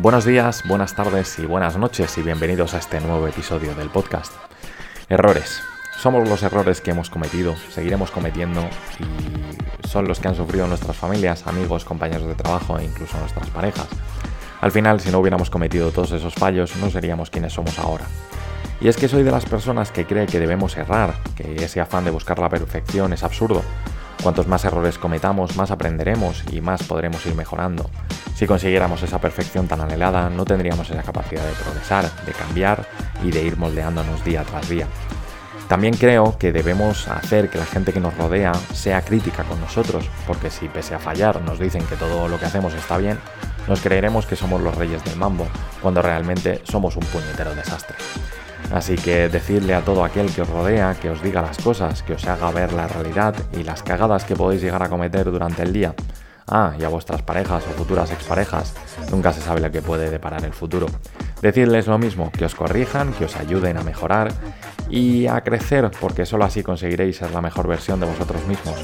Buenos días, buenas tardes y buenas noches y bienvenidos a este nuevo episodio del podcast. Errores. Somos los errores que hemos cometido, seguiremos cometiendo y son los que han sufrido nuestras familias, amigos, compañeros de trabajo e incluso nuestras parejas. Al final, si no hubiéramos cometido todos esos fallos, no seríamos quienes somos ahora. Y es que soy de las personas que cree que debemos errar, que ese afán de buscar la perfección es absurdo. Cuantos más errores cometamos, más aprenderemos y más podremos ir mejorando. Si consiguiéramos esa perfección tan anhelada, no tendríamos esa capacidad de progresar, de cambiar y de ir moldeándonos día tras día. También creo que debemos hacer que la gente que nos rodea sea crítica con nosotros, porque si pese a fallar nos dicen que todo lo que hacemos está bien, nos creeremos que somos los reyes del mambo, cuando realmente somos un puñetero desastre. Así que decirle a todo aquel que os rodea que os diga las cosas, que os haga ver la realidad y las cagadas que podéis llegar a cometer durante el día. Ah, y a vuestras parejas o futuras exparejas, nunca se sabe lo que puede deparar el futuro. Decidles lo mismo, que os corrijan, que os ayuden a mejorar y a crecer, porque solo así conseguiréis ser la mejor versión de vosotros mismos.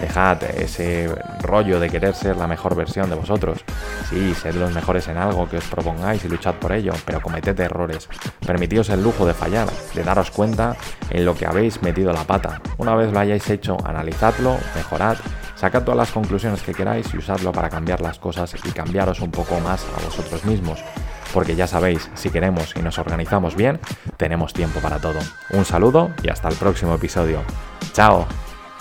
Dejad ese rollo de querer ser la mejor versión de vosotros. Sí, sed los mejores en algo que os propongáis y luchad por ello, pero cometed errores. Permitíos el lujo de fallar, de daros cuenta en lo que habéis metido la pata. Una vez lo hayáis hecho, analizadlo, mejorad, sacad todas las conclusiones que queráis y usadlo para cambiar las cosas y cambiaros un poco más a vosotros mismos. Porque ya sabéis, si queremos y nos organizamos bien, tenemos tiempo para todo. Un saludo y hasta el próximo episodio. ¡Chao!